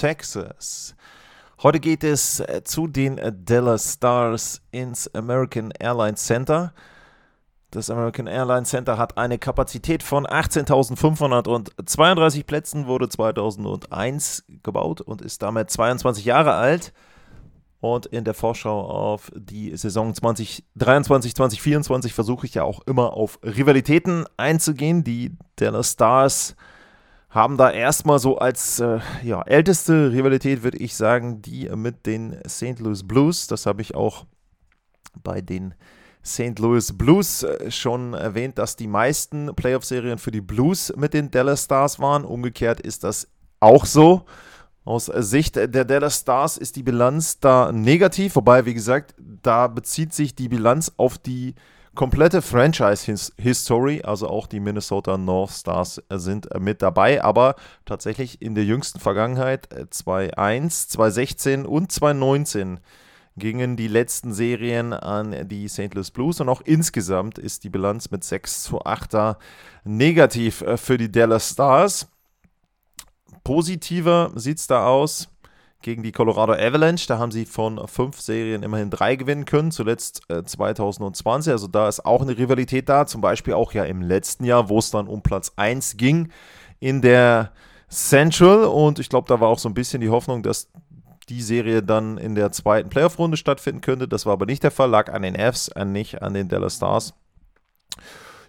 Texas. Heute geht es äh, zu den Dallas Stars ins American Airlines Center. Das American Airlines Center hat eine Kapazität von 18.532 Plätzen, wurde 2001 gebaut und ist damit 22 Jahre alt. Und in der Vorschau auf die Saison 2023, 2024 versuche ich ja auch immer auf Rivalitäten einzugehen. Die Dallas Stars haben da erstmal so als äh, ja, älteste Rivalität, würde ich sagen, die mit den St. Louis Blues. Das habe ich auch bei den St. Louis Blues äh, schon erwähnt, dass die meisten Playoff-Serien für die Blues mit den Dallas Stars waren. Umgekehrt ist das auch so. Aus Sicht der Dallas Stars ist die Bilanz da negativ, wobei, wie gesagt, da bezieht sich die Bilanz auf die komplette Franchise-History, also auch die Minnesota North Stars sind mit dabei, aber tatsächlich in der jüngsten Vergangenheit 2001, 2016 und 2019 gingen die letzten Serien an die St. Louis Blues und auch insgesamt ist die Bilanz mit 6 zu 8 negativ äh, für die Dallas Stars. Positiver sieht es da aus gegen die Colorado Avalanche. Da haben sie von fünf Serien immerhin drei gewinnen können, zuletzt äh, 2020. Also da ist auch eine Rivalität da. Zum Beispiel auch ja im letzten Jahr, wo es dann um Platz 1 ging in der Central. Und ich glaube, da war auch so ein bisschen die Hoffnung, dass die Serie dann in der zweiten Playoff-Runde stattfinden könnte. Das war aber nicht der Fall, lag an den Fs, nicht an den Dallas Stars.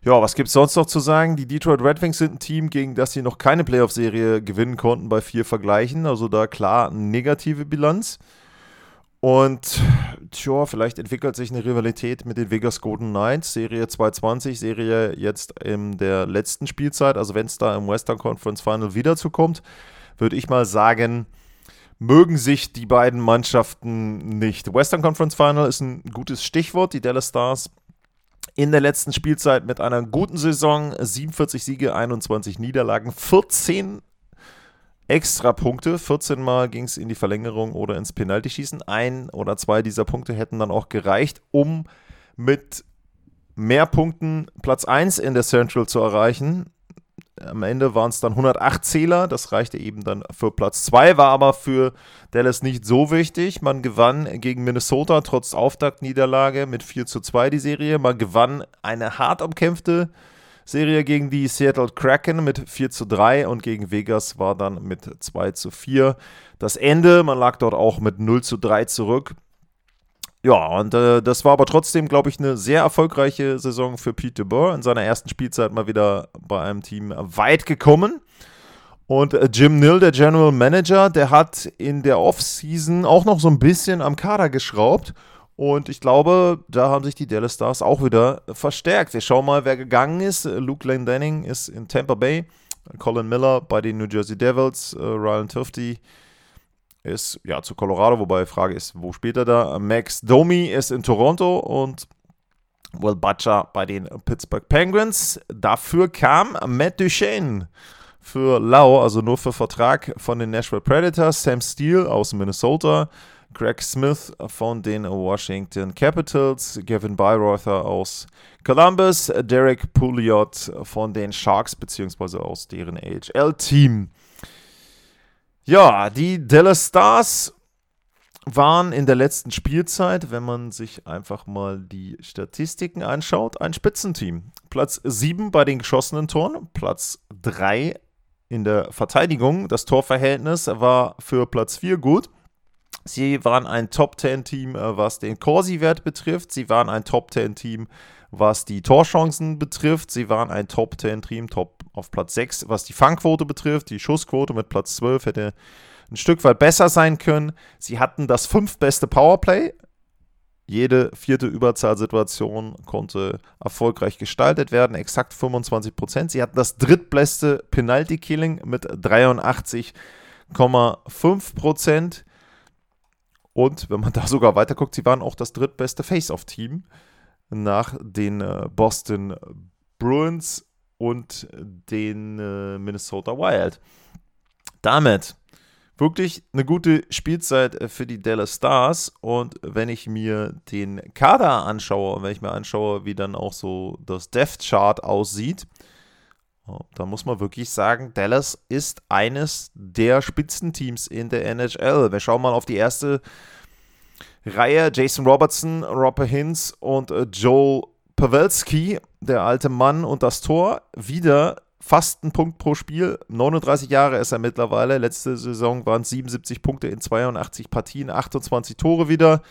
Ja, was gibt es sonst noch zu sagen? Die Detroit Red Wings sind ein Team, gegen das sie noch keine Playoff-Serie gewinnen konnten bei vier Vergleichen. Also da klar eine negative Bilanz. Und tja, vielleicht entwickelt sich eine Rivalität mit den Vegas Golden Knights. Serie 220, Serie jetzt in der letzten Spielzeit. Also wenn es da im Western Conference Final wieder zukommt, würde ich mal sagen, mögen sich die beiden Mannschaften nicht. Western Conference Final ist ein gutes Stichwort. Die Dallas Stars in der letzten Spielzeit mit einer guten Saison, 47 Siege, 21 Niederlagen, 14 extra Punkte. 14 Mal ging es in die Verlängerung oder ins Penaltyschießen. Ein oder zwei dieser Punkte hätten dann auch gereicht, um mit mehr Punkten Platz 1 in der Central zu erreichen. Am Ende waren es dann 108 Zähler, das reichte eben dann für Platz 2, war aber für Dallas nicht so wichtig. Man gewann gegen Minnesota trotz Auftaktniederlage mit 4 zu 2 die Serie. Man gewann eine hart umkämpfte Serie gegen die Seattle Kraken mit 4 zu 3 und gegen Vegas war dann mit 2 zu 4 das Ende. Man lag dort auch mit 0 zu 3 zurück. Ja, und äh, das war aber trotzdem, glaube ich, eine sehr erfolgreiche Saison für Pete DeBoer. In seiner ersten Spielzeit mal wieder bei einem Team weit gekommen. Und äh, Jim Nill, der General Manager, der hat in der Offseason auch noch so ein bisschen am Kader geschraubt. Und ich glaube, da haben sich die Dallas Stars auch wieder verstärkt. Wir schauen mal, wer gegangen ist. Luke Denning ist in Tampa Bay. Colin Miller bei den New Jersey Devils. Äh, Ryan Tufty ist ja zu Colorado, wobei die Frage ist, wo spielt er da? Max Domi ist in Toronto und Will Butcher bei den Pittsburgh Penguins. Dafür kam Matt Duchesne für Lau, also nur für Vertrag von den Nashville Predators, Sam Steele aus Minnesota, Greg Smith von den Washington Capitals, Gavin Byreuther aus Columbus, Derek Pouliot von den Sharks beziehungsweise aus deren AHL-Team. Ja, die Dallas Stars waren in der letzten Spielzeit, wenn man sich einfach mal die Statistiken anschaut, ein Spitzenteam. Platz 7 bei den geschossenen Toren, Platz 3 in der Verteidigung. Das Torverhältnis war für Platz 4 gut. Sie waren ein Top-10-Team, äh, was den Corsi-Wert betrifft. Sie waren ein Top-10-Team, was die Torchancen betrifft. Sie waren ein Top-10-Team, Top auf Platz 6, was die Fangquote betrifft. Die Schussquote mit Platz 12 hätte ein Stück weit besser sein können. Sie hatten das fünftbeste Powerplay. Jede vierte Überzahlsituation konnte erfolgreich gestaltet werden, exakt 25 Prozent. Sie hatten das drittbeste Penalty-Killing mit 83 8,5%. Und wenn man da sogar weiterguckt, sie waren auch das drittbeste Face-Off-Team nach den äh, Boston Bruins und den äh, Minnesota Wild. Damit wirklich eine gute Spielzeit äh, für die Dallas Stars. Und wenn ich mir den Kader anschaue und wenn ich mir anschaue, wie dann auch so das Death Chart aussieht, oh, da muss man wirklich sagen, Dallas ist eines der Spitzenteams in der NHL. Wir schauen mal auf die erste Reihe. Jason Robertson, Robert Hintz und äh, Joel Pavelski, der alte Mann und das Tor. Wieder fast ein Punkt pro Spiel. 39 Jahre ist er mittlerweile. Letzte Saison waren es 77 Punkte in 82 Partien, 28 Tore wieder.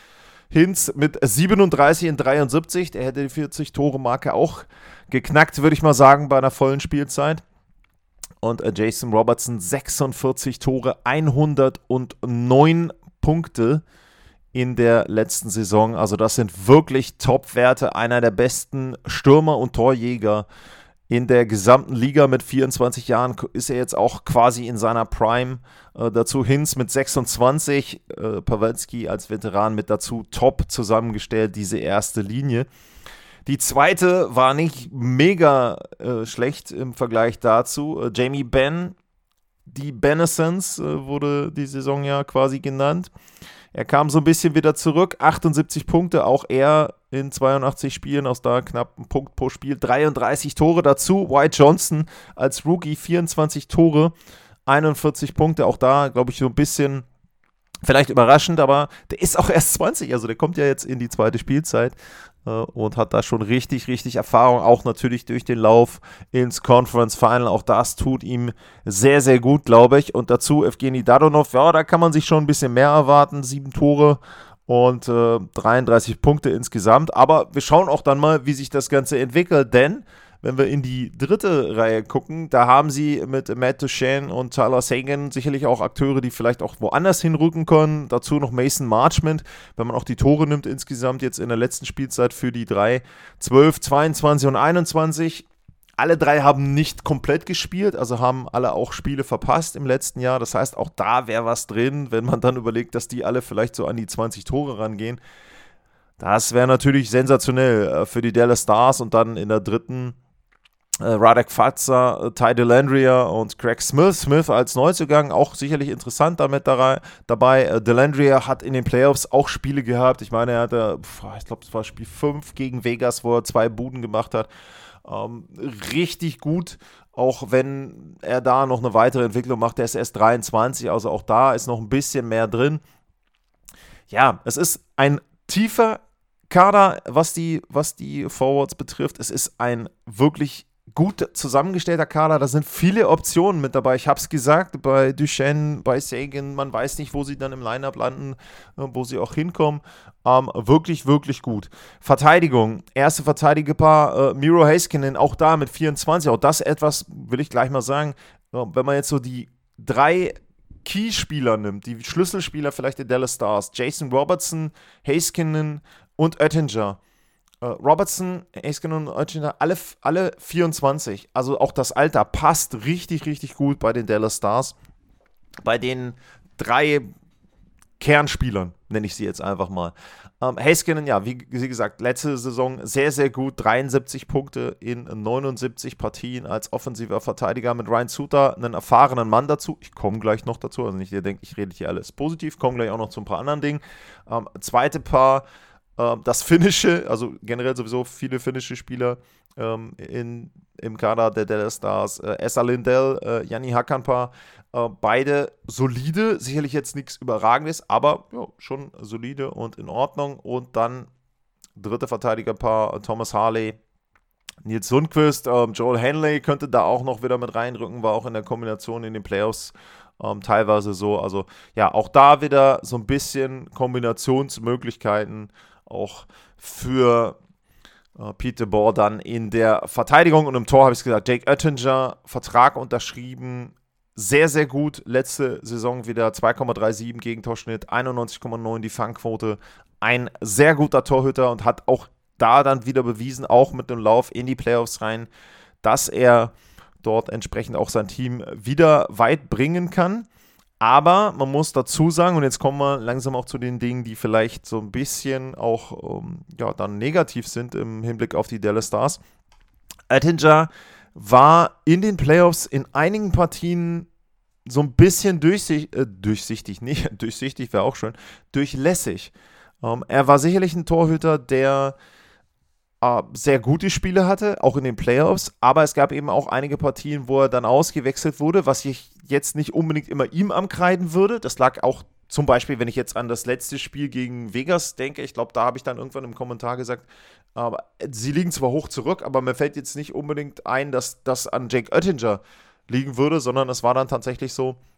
Hinz mit 37 in 73. Der hätte die 40-Tore-Marke auch geknackt, würde ich mal sagen, bei einer vollen Spielzeit. Und äh, Jason Robertson 46 Tore, 109 Punkte in der letzten Saison. Also das sind wirklich Top-Werte. Einer der besten Stürmer und Torjäger in der gesamten Liga mit 24 Jahren ist er jetzt auch quasi in seiner Prime. Äh, dazu Hinz mit 26, äh, Pawelski als Veteran mit dazu top zusammengestellt, diese erste Linie. Die zweite war nicht mega äh, schlecht im Vergleich dazu. Äh, Jamie Benn, die Benessence äh, wurde die Saison ja quasi genannt. Er kam so ein bisschen wieder zurück, 78 Punkte, auch er in 82 Spielen, aus da knapp ein Punkt pro Spiel, 33 Tore dazu. White Johnson als Rookie 24 Tore, 41 Punkte, auch da glaube ich so ein bisschen vielleicht überraschend, aber der ist auch erst 20, also der kommt ja jetzt in die zweite Spielzeit und hat da schon richtig, richtig Erfahrung, auch natürlich durch den Lauf ins Conference Final. Auch das tut ihm sehr, sehr gut, glaube ich. Und dazu Evgeny Dadonov, ja, da kann man sich schon ein bisschen mehr erwarten. Sieben Tore und äh, 33 Punkte insgesamt. Aber wir schauen auch dann mal, wie sich das Ganze entwickelt, denn wenn wir in die dritte Reihe gucken, da haben sie mit Matt Duchesne und Tyler Sagan sicherlich auch Akteure, die vielleicht auch woanders hinrücken können. Dazu noch Mason Marchment, wenn man auch die Tore nimmt insgesamt jetzt in der letzten Spielzeit für die drei, 12, 22 und 21. Alle drei haben nicht komplett gespielt, also haben alle auch Spiele verpasst im letzten Jahr. Das heißt, auch da wäre was drin, wenn man dann überlegt, dass die alle vielleicht so an die 20 Tore rangehen. Das wäre natürlich sensationell äh, für die Dallas Stars und dann in der dritten Radek Fatzer, äh, Ty Delandria und Craig Smith. Smith als Neuzugang auch sicherlich interessant damit dabei. Äh, Delandria hat in den Playoffs auch Spiele gehabt. Ich meine, er hatte, ich glaube, es war Spiel 5 gegen Vegas, wo er zwei Buden gemacht hat. Ähm, richtig gut, auch wenn er da noch eine weitere Entwicklung macht. Der ist erst 23, also auch da ist noch ein bisschen mehr drin. Ja, es ist ein tiefer Kader, was die, was die Forwards betrifft. Es ist ein wirklich gut zusammengestellter Kader. Da sind viele Optionen mit dabei. Ich habe es gesagt, bei Duchenne, bei Sagan, man weiß nicht, wo sie dann im Lineup landen, äh, wo sie auch hinkommen. Ähm, wirklich, wirklich gut. Verteidigung, erste Verteidigerpaar, äh, Miro Haskinen, auch da mit 24. Auch das etwas, will ich gleich mal sagen, äh, wenn man jetzt so die drei Key-Spieler nimmt, die Schlüsselspieler vielleicht der Dallas Stars, Jason Robertson, Haskinen und Oettinger Robertson, Esken und Oettinger, alle, alle 24. Also auch das Alter passt richtig, richtig gut bei den Dallas Stars. Bei den drei Kernspielern, nenne ich sie jetzt einfach mal. Ähm, Haskinen, ja, wie, wie, gesagt, letzte Saison sehr, sehr gut. 73 Punkte in 79 Partien als offensiver Verteidiger mit Ryan Suter, einen erfahrenen Mann dazu. Ich komme gleich noch dazu. Also nicht, ihr denkt, ich rede hier alles positiv. Komme gleich auch noch zu ein paar anderen Dingen. Ähm, zweite Paar das Finnische, also generell sowieso viele finnische Spieler ähm, in, im Kader der Dallas Stars, äh, Essa Lindell, äh, Janni Hakanpa, äh, beide solide, sicherlich jetzt nichts Überragendes, aber ja, schon solide und in Ordnung. Und dann dritte Verteidigerpaar, Thomas Harley, Nils Sundquist, ähm, Joel Henley könnte da auch noch wieder mit reinrücken, war auch in der Kombination in den Playoffs ähm, teilweise so. Also ja, auch da wieder so ein bisschen Kombinationsmöglichkeiten auch für äh, Peter Bohr dann in der Verteidigung und im Tor habe ich gesagt, Jake Oettinger, Vertrag unterschrieben, sehr, sehr gut. Letzte Saison wieder 2,37 Gegentorschnitt, 91,9 die Fangquote. Ein sehr guter Torhüter und hat auch da dann wieder bewiesen, auch mit dem Lauf in die Playoffs rein, dass er dort entsprechend auch sein Team wieder weit bringen kann. Aber man muss dazu sagen, und jetzt kommen wir langsam auch zu den Dingen, die vielleicht so ein bisschen auch ähm, ja, dann negativ sind im Hinblick auf die Dallas Stars. Attinger war in den Playoffs in einigen Partien so ein bisschen durchsichtig, äh, durchsichtig, nicht durchsichtig wäre auch schön, durchlässig. Ähm, er war sicherlich ein Torhüter, der äh, sehr gute Spiele hatte, auch in den Playoffs, aber es gab eben auch einige Partien, wo er dann ausgewechselt wurde, was ich jetzt nicht unbedingt immer ihm ankreiden würde. Das lag auch zum Beispiel, wenn ich jetzt an das letzte Spiel gegen Vegas denke, ich glaube, da habe ich dann irgendwann im Kommentar gesagt, aber sie liegen zwar hoch zurück, aber mir fällt jetzt nicht unbedingt ein, dass das an Jake Oettinger liegen würde, sondern es war dann tatsächlich so, äh,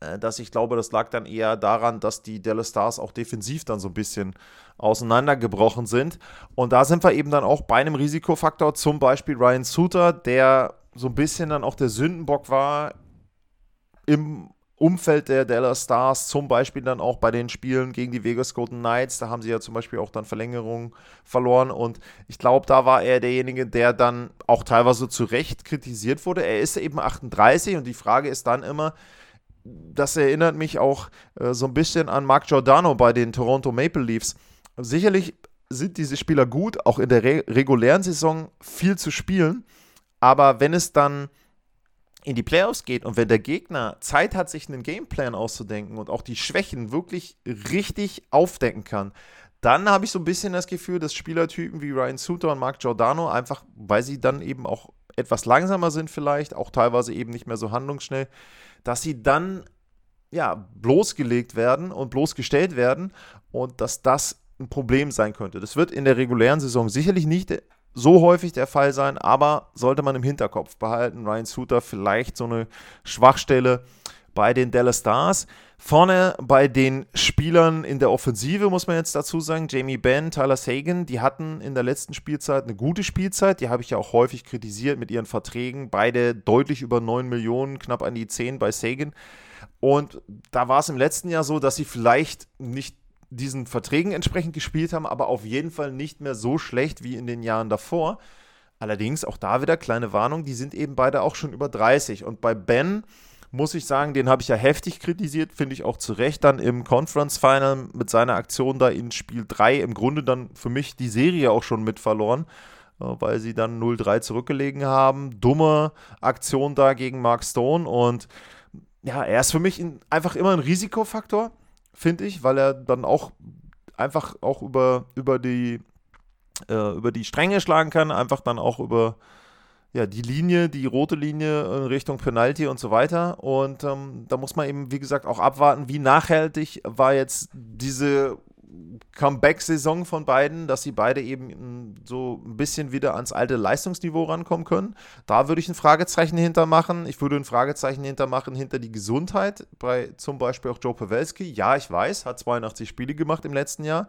dass ich glaube, das lag dann eher daran, dass die Dallas Stars auch defensiv dann so ein bisschen auseinandergebrochen sind. Und da sind wir eben dann auch bei einem Risikofaktor, zum Beispiel Ryan Suter, der so ein bisschen dann auch der Sündenbock war im Umfeld der Dallas Stars, zum Beispiel dann auch bei den Spielen gegen die Vegas Golden Knights, da haben sie ja zum Beispiel auch dann Verlängerungen verloren und ich glaube, da war er derjenige, der dann auch teilweise zu Recht kritisiert wurde. Er ist eben 38 und die Frage ist dann immer, das erinnert mich auch äh, so ein bisschen an Mark Giordano bei den Toronto Maple Leafs. Sicherlich sind diese Spieler gut, auch in der re regulären Saison viel zu spielen, aber wenn es dann in die Playoffs geht und wenn der Gegner Zeit hat, sich einen Gameplan auszudenken und auch die Schwächen wirklich richtig aufdecken kann, dann habe ich so ein bisschen das Gefühl, dass Spielertypen wie Ryan Suter und Mark Giordano einfach, weil sie dann eben auch etwas langsamer sind vielleicht, auch teilweise eben nicht mehr so handlungsschnell, dass sie dann ja bloßgelegt werden und bloßgestellt werden und dass das ein Problem sein könnte. Das wird in der regulären Saison sicherlich nicht so häufig der Fall sein, aber sollte man im Hinterkopf behalten. Ryan Suter vielleicht so eine Schwachstelle bei den Dallas Stars. Vorne bei den Spielern in der Offensive muss man jetzt dazu sagen, Jamie Benn, Tyler Sagan, die hatten in der letzten Spielzeit eine gute Spielzeit. Die habe ich ja auch häufig kritisiert mit ihren Verträgen. Beide deutlich über 9 Millionen, knapp an die 10 bei Sagan. Und da war es im letzten Jahr so, dass sie vielleicht nicht diesen Verträgen entsprechend gespielt haben, aber auf jeden Fall nicht mehr so schlecht wie in den Jahren davor. Allerdings auch da wieder kleine Warnung, die sind eben beide auch schon über 30. Und bei Ben muss ich sagen, den habe ich ja heftig kritisiert, finde ich auch zu Recht dann im Conference Final mit seiner Aktion da in Spiel 3 im Grunde dann für mich die Serie auch schon mit verloren, äh, weil sie dann 0-3 zurückgelegen haben. Dumme Aktion da gegen Mark Stone und ja, er ist für mich einfach immer ein Risikofaktor finde ich, weil er dann auch einfach auch über, über, die, äh, über die Stränge schlagen kann, einfach dann auch über ja, die Linie, die rote Linie in Richtung Penalty und so weiter. Und ähm, da muss man eben, wie gesagt, auch abwarten, wie nachhaltig war jetzt diese Comeback-Saison von beiden, dass sie beide eben so ein bisschen wieder ans alte Leistungsniveau rankommen können. Da würde ich ein Fragezeichen hintermachen. Ich würde ein Fragezeichen hintermachen hinter die Gesundheit bei zum Beispiel auch Joe Pavelski. Ja, ich weiß, hat 82 Spiele gemacht im letzten Jahr.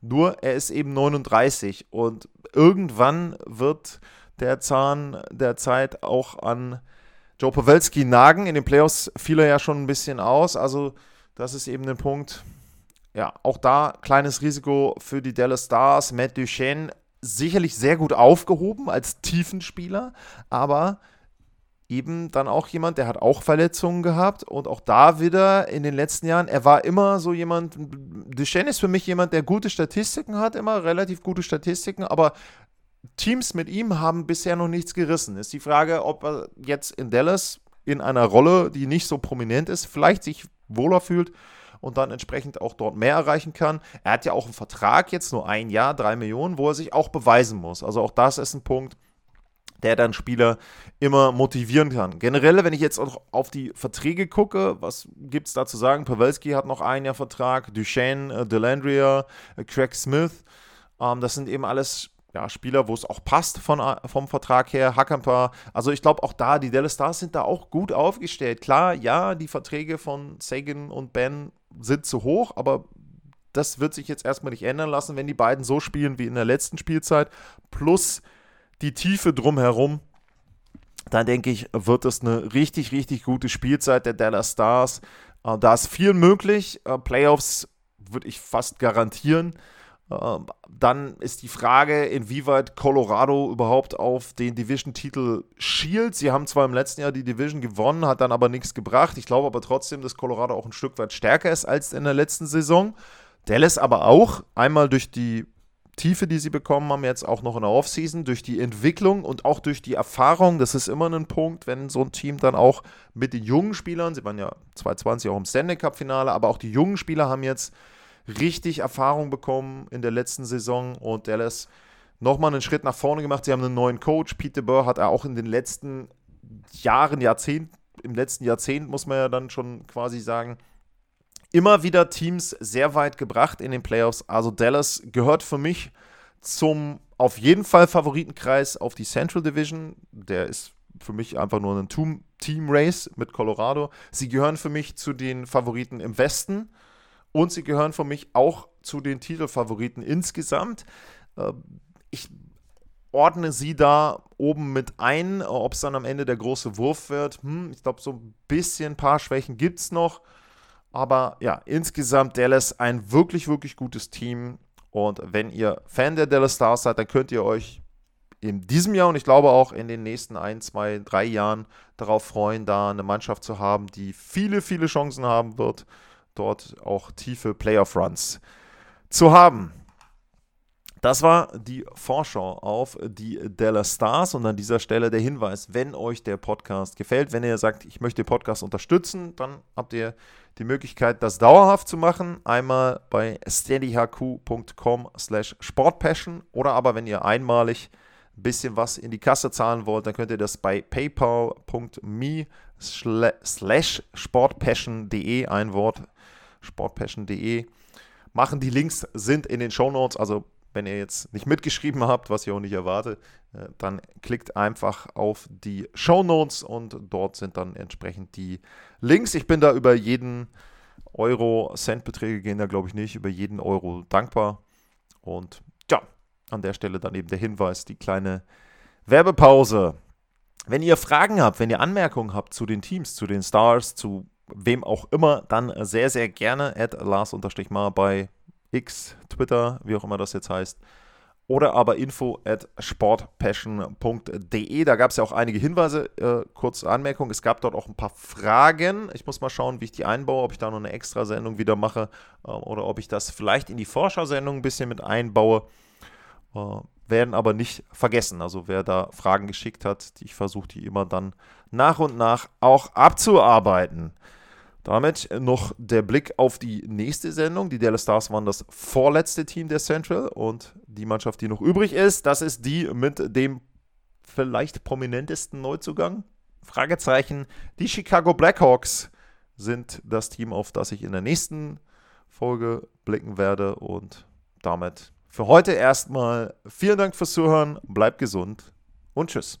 Nur er ist eben 39 und irgendwann wird der Zahn der Zeit auch an Joe Pavelski nagen. In den Playoffs fiel er ja schon ein bisschen aus. Also das ist eben ein Punkt, ja, auch da kleines Risiko für die Dallas Stars. Matt Duchesne sicherlich sehr gut aufgehoben als Tiefenspieler, aber eben dann auch jemand, der hat auch Verletzungen gehabt und auch da wieder in den letzten Jahren, er war immer so jemand, Duchesne ist für mich jemand, der gute Statistiken hat, immer relativ gute Statistiken, aber Teams mit ihm haben bisher noch nichts gerissen. Ist die Frage, ob er jetzt in Dallas in einer Rolle, die nicht so prominent ist, vielleicht sich wohler fühlt und dann entsprechend auch dort mehr erreichen kann. Er hat ja auch einen Vertrag jetzt, nur ein Jahr, drei Millionen, wo er sich auch beweisen muss. Also auch das ist ein Punkt, der dann Spieler immer motivieren kann. Generell, wenn ich jetzt auch auf die Verträge gucke, was gibt es da zu sagen? Pavelski hat noch ein Jahr Vertrag, Duchesne, äh, Delandria, äh, Craig Smith. Ähm, das sind eben alles ja, Spieler, wo es auch passt von, äh, vom Vertrag her. Hackamper, also ich glaube auch da, die Dallas Stars sind da auch gut aufgestellt. Klar, ja, die Verträge von Sagan und Ben sind zu hoch, aber das wird sich jetzt erstmal nicht ändern lassen, wenn die beiden so spielen wie in der letzten Spielzeit, plus die Tiefe drumherum. Dann denke ich, wird es eine richtig, richtig gute Spielzeit der Dallas Stars. Äh, da ist viel möglich. Äh, Playoffs würde ich fast garantieren. Ähm, dann ist die Frage, inwieweit Colorado überhaupt auf den Division-Titel schielt. Sie haben zwar im letzten Jahr die Division gewonnen, hat dann aber nichts gebracht. Ich glaube aber trotzdem, dass Colorado auch ein Stück weit stärker ist als in der letzten Saison. Dallas aber auch, einmal durch die Tiefe, die sie bekommen haben, jetzt auch noch in der Offseason, durch die Entwicklung und auch durch die Erfahrung. Das ist immer ein Punkt, wenn so ein Team dann auch mit den jungen Spielern, sie waren ja 2020 auch im Stanley Cup-Finale, aber auch die jungen Spieler haben jetzt richtig Erfahrung bekommen in der letzten Saison und Dallas nochmal einen Schritt nach vorne gemacht. Sie haben einen neuen Coach. Peter Burr hat er auch in den letzten Jahren, Jahrzehnten, im letzten Jahrzehnt muss man ja dann schon quasi sagen, immer wieder Teams sehr weit gebracht in den Playoffs. Also Dallas gehört für mich zum auf jeden Fall Favoritenkreis auf die Central Division. Der ist für mich einfach nur ein Team-Race mit Colorado. Sie gehören für mich zu den Favoriten im Westen und sie gehören für mich auch zu den Titelfavoriten insgesamt. Ähm, ich ordne sie da oben mit ein. Ob es dann am Ende der große Wurf wird, hm, ich glaube, so ein bisschen ein paar Schwächen gibt es noch. Aber ja, insgesamt Dallas ein wirklich, wirklich gutes Team. Und wenn ihr Fan der Dallas Stars seid, dann könnt ihr euch in diesem Jahr und ich glaube auch in den nächsten ein, zwei, drei Jahren darauf freuen, da eine Mannschaft zu haben, die viele, viele Chancen haben wird, dort auch tiefe Playoff-Runs zu haben. Das war die Vorschau auf die Dallas Stars und an dieser Stelle der Hinweis, wenn euch der Podcast gefällt, wenn ihr sagt, ich möchte den Podcast unterstützen, dann habt ihr die Möglichkeit, das dauerhaft zu machen. Einmal bei steadyhq.com slash sportpassion oder aber wenn ihr einmalig ein bisschen was in die Kasse zahlen wollt, dann könnt ihr das bei paypal.me slash sportpassion.de, ein Wort, sportpassion.de machen. Die Links sind in den Show Notes, also wenn ihr jetzt nicht mitgeschrieben habt, was ich auch nicht erwarte, äh, dann klickt einfach auf die Show Notes und dort sind dann entsprechend die Links. Ich bin da über jeden Euro, Centbeträge gehen da glaube ich nicht, über jeden Euro dankbar. Und ja, an der Stelle dann eben der Hinweis, die kleine Werbepause. Wenn ihr Fragen habt, wenn ihr Anmerkungen habt zu den Teams, zu den Stars, zu wem auch immer, dann sehr, sehr gerne at Lars-Mar bei X, Twitter, wie auch immer das jetzt heißt. Oder aber info at sportpassion.de. Da gab es ja auch einige Hinweise. Äh, kurze Anmerkung: Es gab dort auch ein paar Fragen. Ich muss mal schauen, wie ich die einbaue, ob ich da noch eine extra Sendung wieder mache äh, oder ob ich das vielleicht in die Vorschau-Sendung ein bisschen mit einbaue. Äh, werden aber nicht vergessen. Also, wer da Fragen geschickt hat, die ich versuche, die immer dann nach und nach auch abzuarbeiten. Damit noch der Blick auf die nächste Sendung. Die Dallas Stars waren das vorletzte Team der Central und die Mannschaft, die noch übrig ist, das ist die mit dem vielleicht prominentesten Neuzugang. Fragezeichen. Die Chicago Blackhawks sind das Team, auf das ich in der nächsten Folge blicken werde. Und damit für heute erstmal vielen Dank fürs Zuhören, bleibt gesund und tschüss.